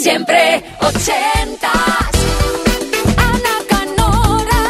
Siempre ochentas. Ana Canora.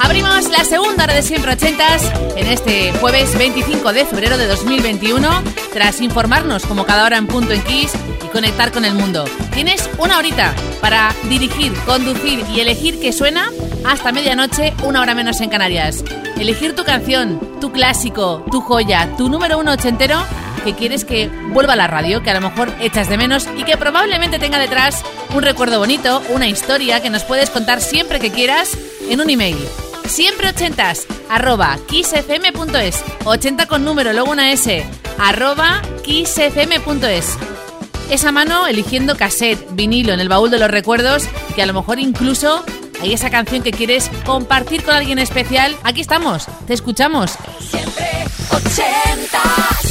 Abrimos la segunda hora de Siempre Ochentas en este jueves 25 de febrero de 2021 tras informarnos como cada hora en punto en Kiss y conectar con el mundo. Tienes una horita para dirigir, conducir y elegir qué suena hasta medianoche, una hora menos en Canarias. Elegir tu canción, tu clásico, tu joya, tu número uno ochentero que quieres que vuelva a la radio, que a lo mejor echas de menos y que probablemente tenga detrás un recuerdo bonito, una historia que nos puedes contar siempre que quieras en un email. Siempre ochentas, arroba kissfm.es, 80 con número, luego una S, arroba kissfm.es. Esa mano eligiendo cassette, vinilo en el baúl de los recuerdos, que a lo mejor incluso hay esa canción que quieres compartir con alguien especial. Aquí estamos, te escuchamos. Siempre ochentas.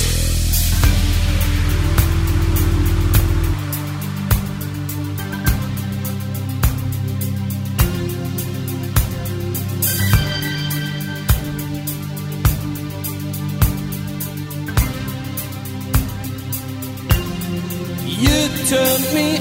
to me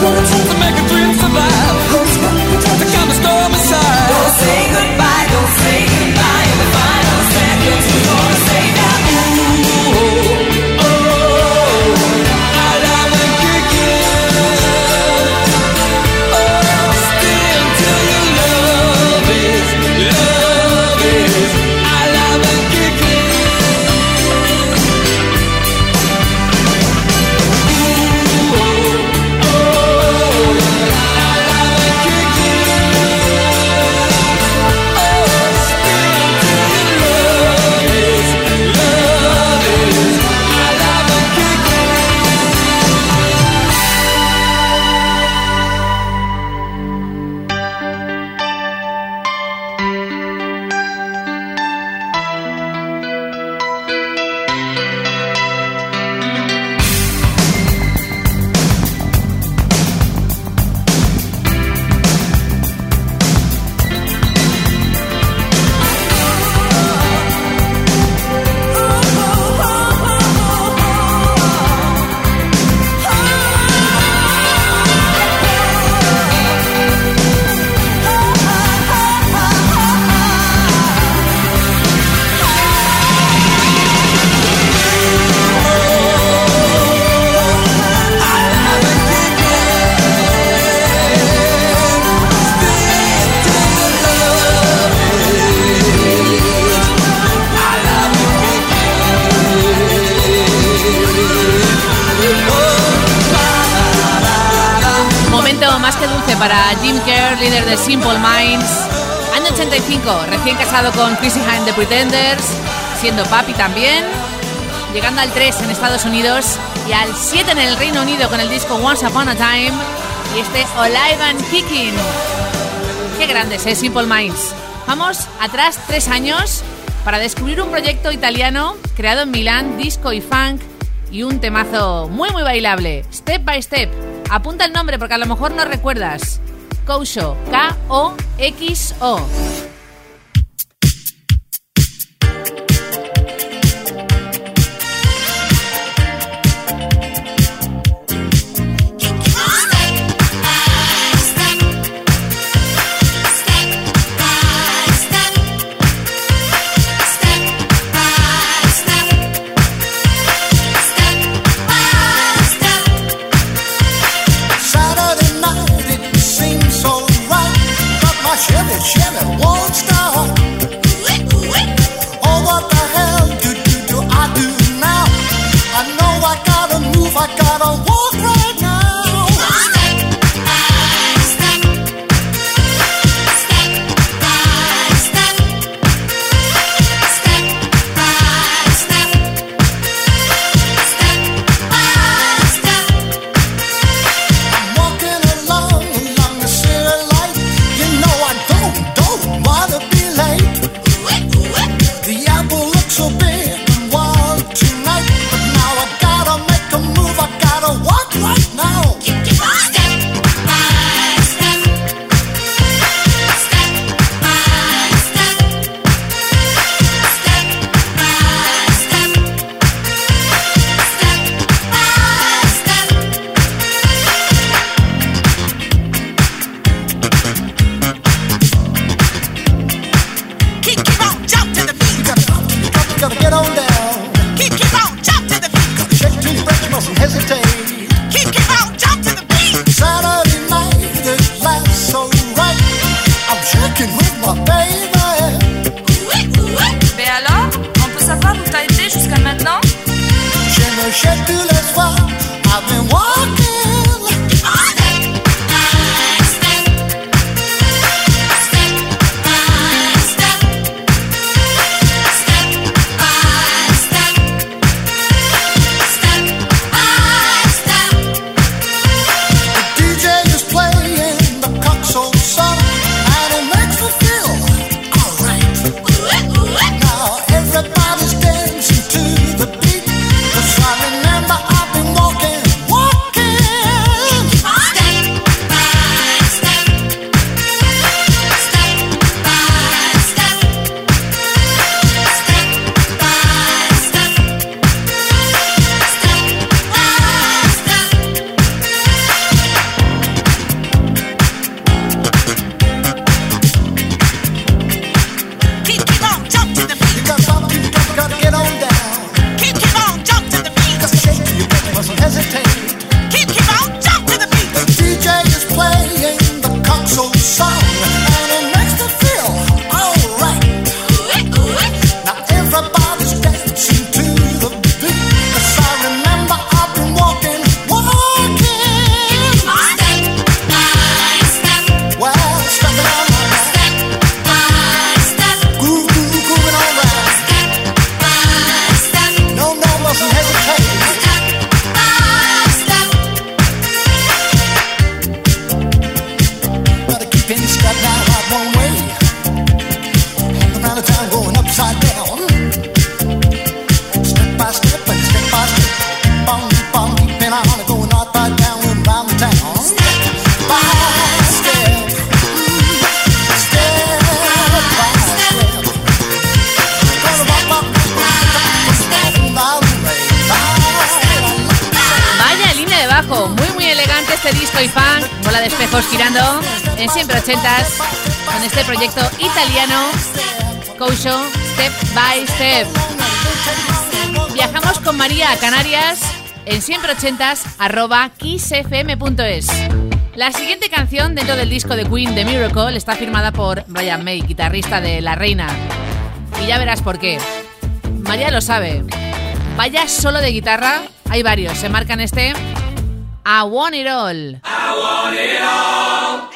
gonna más que dulce para Jim Kerr, líder de Simple Minds. Año 85, recién casado con Chrissy Hine de Pretenders, siendo papi también. Llegando al 3 en Estados Unidos y al 7 en el Reino Unido con el disco Once Upon a Time y este Alive and Kicking. Qué grandes, ¿eh? Simple Minds. Vamos atrás tres años para descubrir un proyecto italiano creado en Milán, disco y funk y un temazo muy muy bailable, Step by Step. Apunta el nombre porque a lo mejor no recuerdas. Kousho, K-O-X-O. Proyecto italiano, Cousho Step by Step. Viajamos con María a Canarias en siempre ochentas arroba kissfm.es. La siguiente canción dentro del disco de Queen The Miracle está firmada por Brian May, guitarrista de La Reina. Y ya verás por qué. María lo sabe. Vaya solo de guitarra, hay varios. Se marcan este I Want It All. I want it all.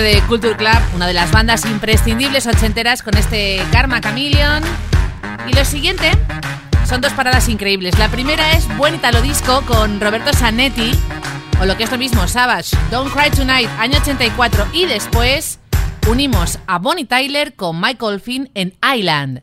de Culture Club, una de las bandas imprescindibles ochenteras con este Karma Chameleon. Y lo siguiente son dos paradas increíbles. La primera es Buen Italo Disco con Roberto Zanetti, o lo que es lo mismo, Savage, Don't Cry Tonight, año 84. Y después unimos a Bonnie Tyler con Michael Finn en Island.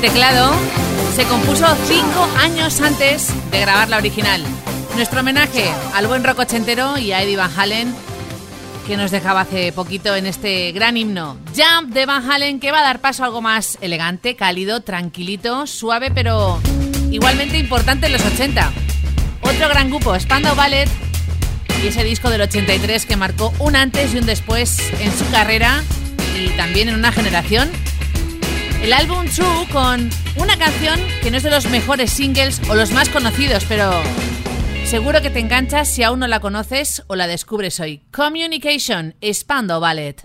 Teclado se compuso cinco años antes de grabar la original. Nuestro homenaje al buen rock ochentero y a Eddie Van Halen, que nos dejaba hace poquito en este gran himno. Jump de Van Halen, que va a dar paso a algo más elegante, cálido, tranquilito, suave, pero igualmente importante en los 80. Otro gran grupo, Spandau Ballet, y ese disco del 83 que marcó un antes y un después en su carrera y también en una generación. El álbum True con una canción que no es de los mejores singles o los más conocidos, pero seguro que te enganchas si aún no la conoces o la descubres hoy. Communication, Spandau Ballet.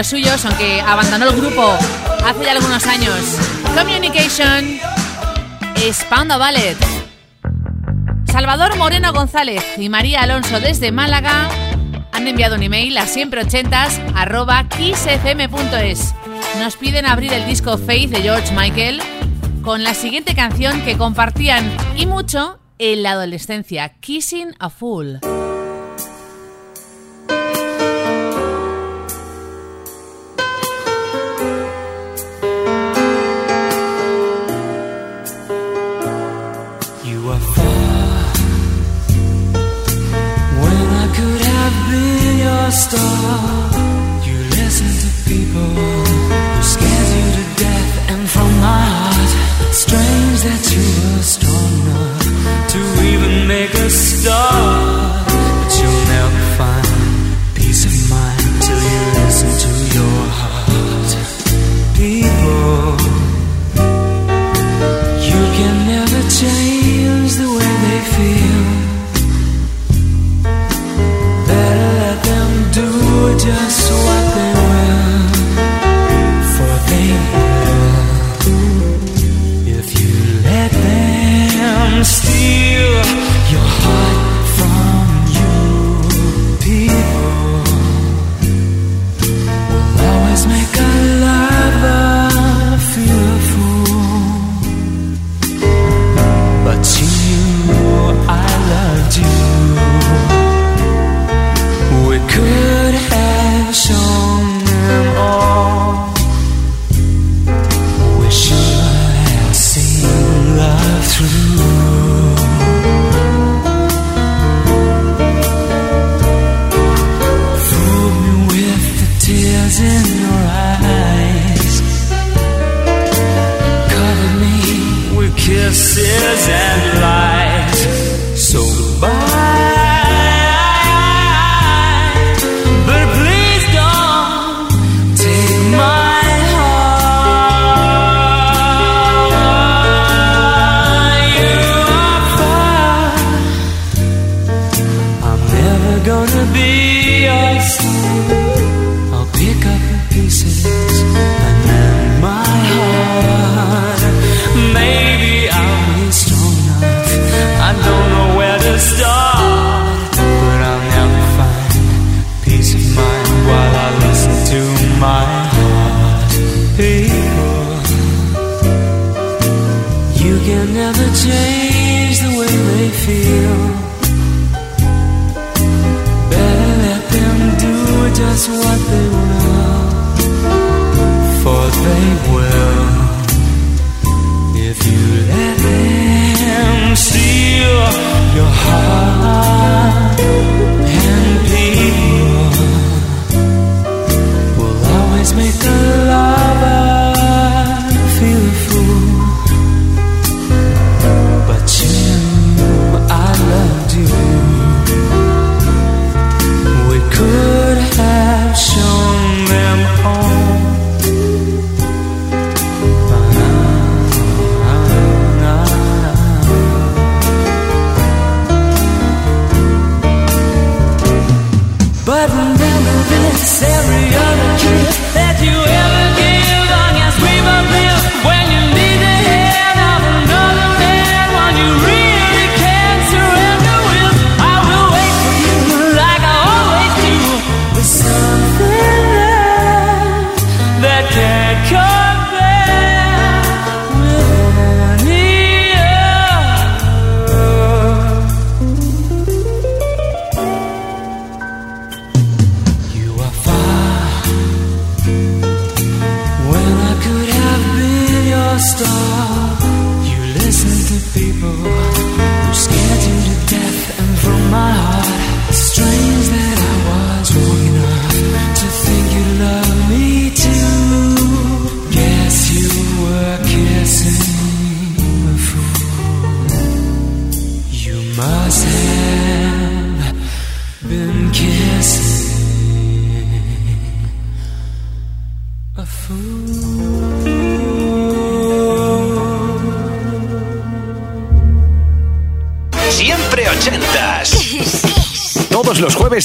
Los suyos, aunque abandonó el grupo hace ya algunos años. Communication Pound Ballet. Salvador Moreno González y María Alonso desde Málaga han enviado un email a siempre80s arroba kissfm.es. Nos piden abrir el disco Faith de George Michael con la siguiente canción que compartían y mucho en la adolescencia, Kissing a Fool. star. gonna be us. I'll pick up the pieces.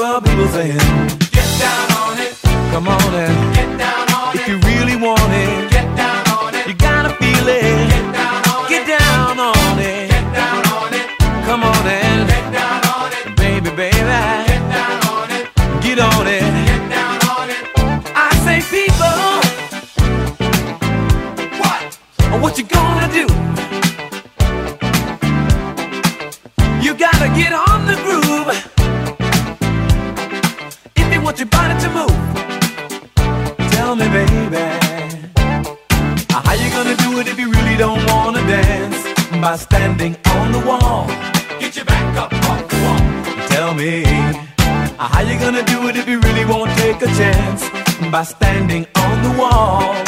all the people saying by standing on the wall.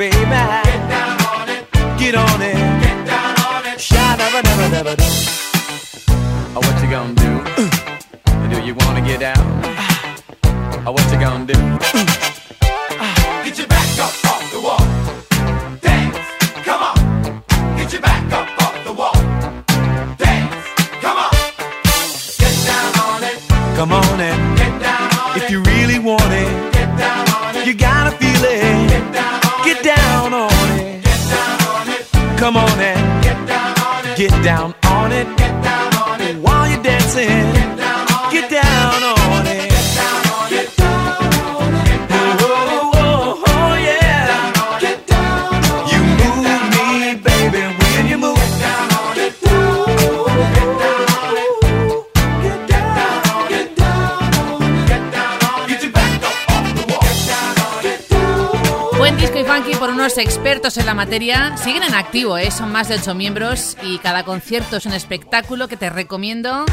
baby. Get down on it. Get on it. Get down on it. Shy, never, never, never, do. Oh, what you gonna do? do you wanna get down? oh, what you gonna do? expertos en la materia siguen en activo, ¿eh? son más de ocho miembros y cada concierto es un espectáculo que te recomiendo.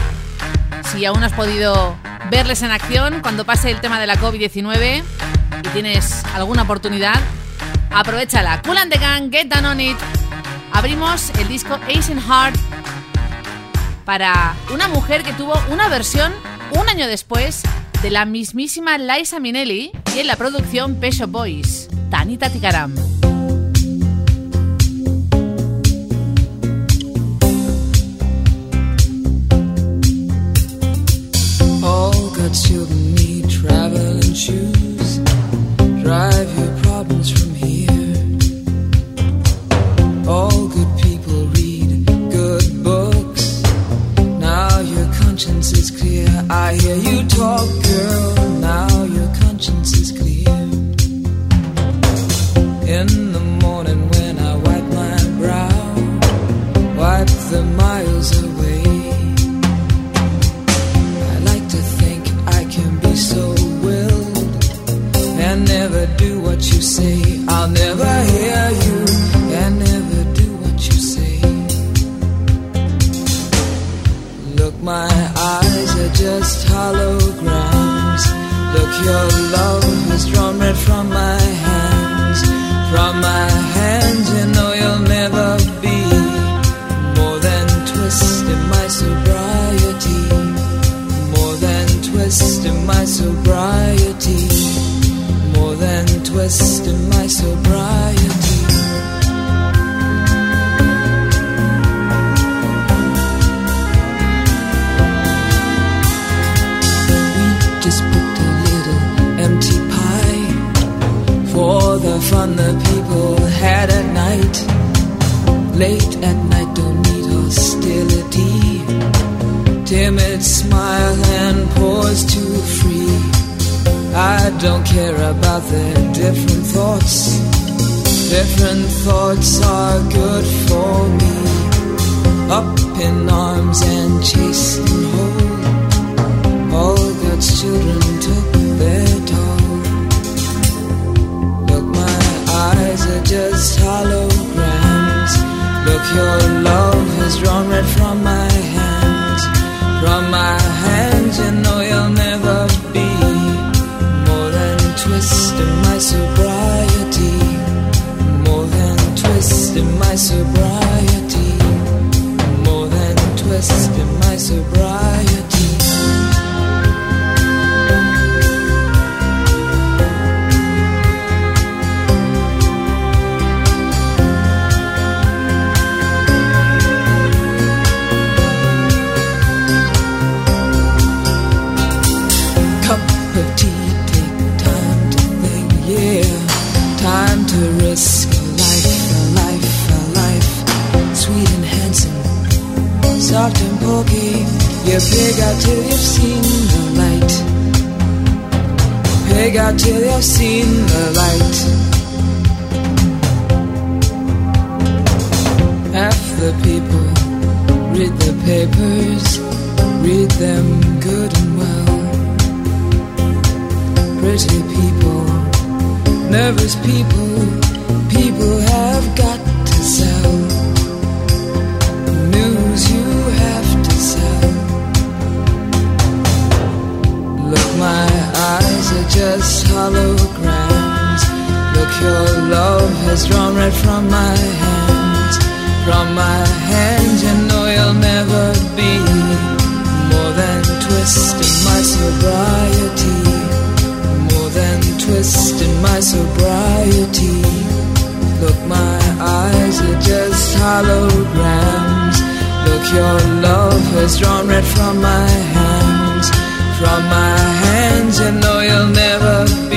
Si aún no has podido verles en acción cuando pase el tema de la COVID-19 y tienes alguna oportunidad, aprovechala. Cool and the Gang, Get Down on It. Abrimos el disco Ace and Heart para una mujer que tuvo una versión un año después de la mismísima Liza Minnelli y en la producción Peso Boys, Tanita Ticaram. that you'll need traveling shoes. sobriety. Look, my eyes are just holograms. Look, your love has drawn red from my hands. From my hands, you know you'll never be.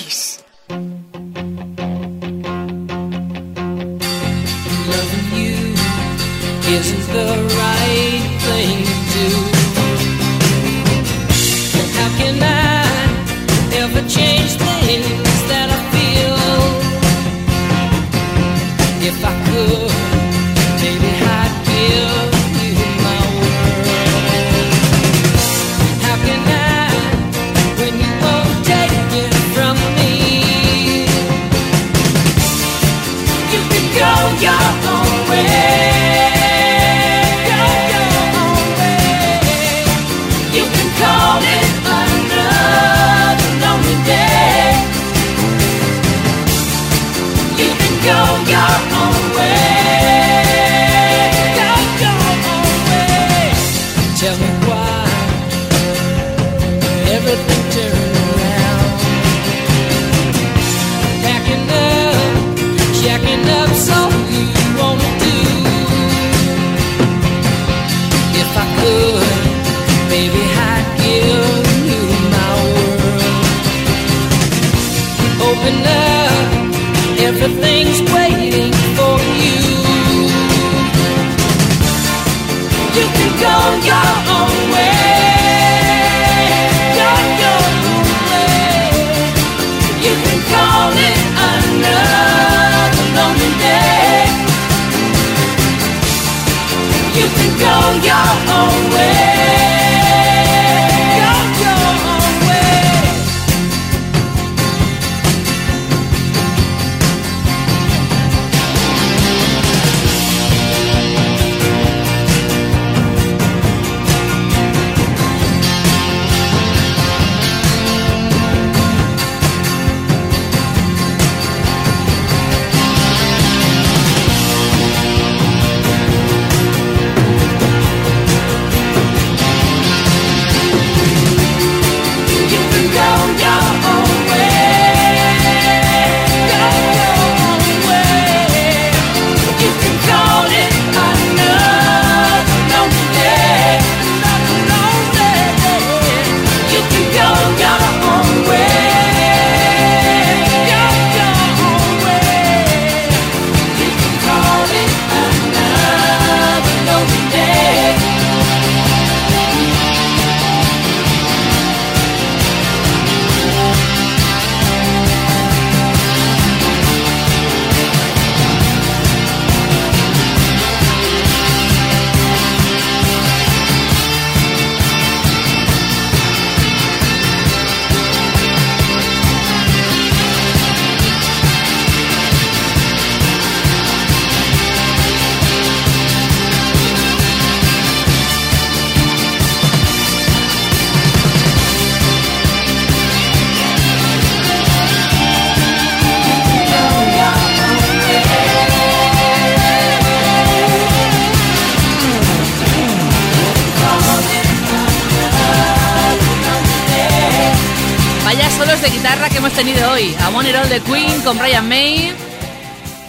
It All de Queen con Brian May.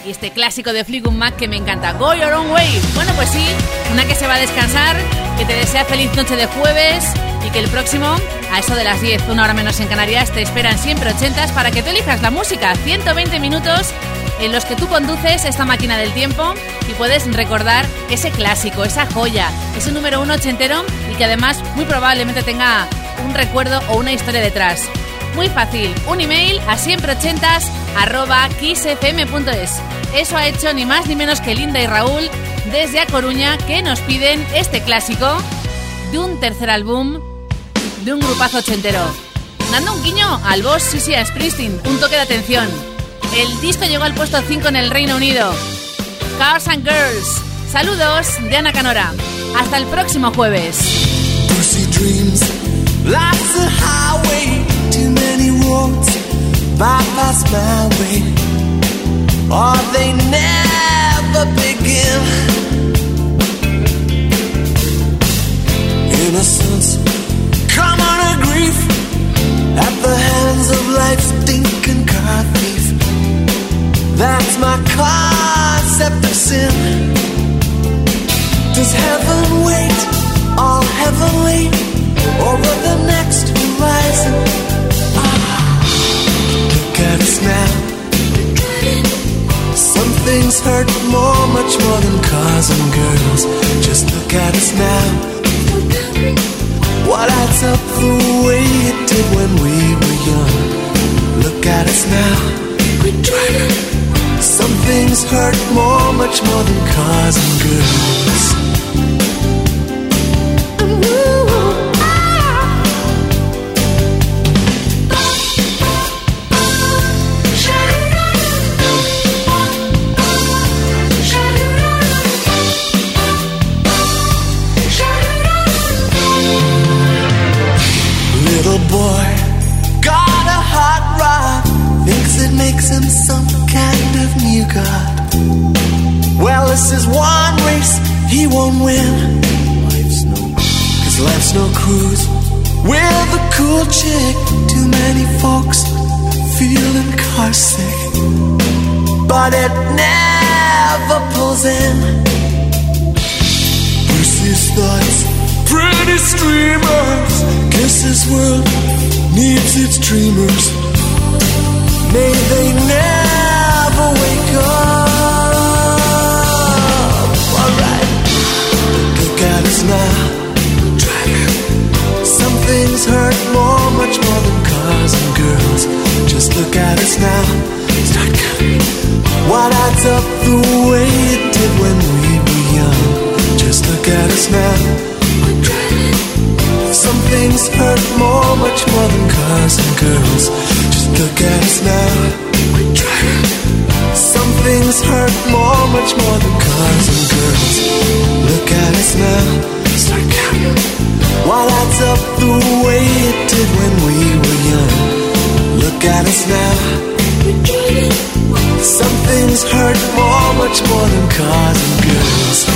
Y este clásico de Fleetwood Mac que me encanta. Go Your Own Way. Bueno, pues sí, una que se va a descansar, que te desea feliz noche de jueves y que el próximo, a eso de las 10, una hora menos en Canarias, te esperan siempre ochentas para que tú elijas la música. 120 minutos en los que tú conduces esta máquina del tiempo y puedes recordar ese clásico, esa joya, ese número uno ochentero y que además muy probablemente tenga un recuerdo o una historia detrás. Muy fácil, un email a siempreochentas arroba kissfm.es. Eso ha hecho ni más ni menos que Linda y Raúl desde A Coruña que nos piden este clásico de un tercer álbum de un grupazo ochentero. Dando un guiño al boss Sissy Springsteen, un toque de atención. El disco llegó al puesto 5 en el Reino Unido. Cars and Girls. Saludos de Ana Canora. Hasta el próximo jueves. Many roads, bypass my way, or they never begin. Innocence, common a grief, at the hands of life's stinking car thief. That's my concept of sin. Does heaven wait, all heavenly, over the next horizon? Look at us now. Some things hurt more, much more than cars and girls. Just look at us now. What adds up the way it did when we were young? Look at us now. Some things hurt more, much more than cars and girls. This is one race he won't win. Life's no, cause life's no cruise with a cool chick. Too many folks feeling car sick, but it never pulls in. Bruce's thoughts, pretty streamers. Guess this world needs its dreamers. May they never wake up. now. Some things hurt more, much more than cars and girls. Just look at us now. What adds up the way it did when we were young? Just look at us now. Some things hurt more, much more than cars and girls. Just look at us now. We're driving things hurt more, much more than cars and girls. Look at us now. Why that's up the way it did when we were young. Look at us now. Some things hurt more, much more than cars and girls.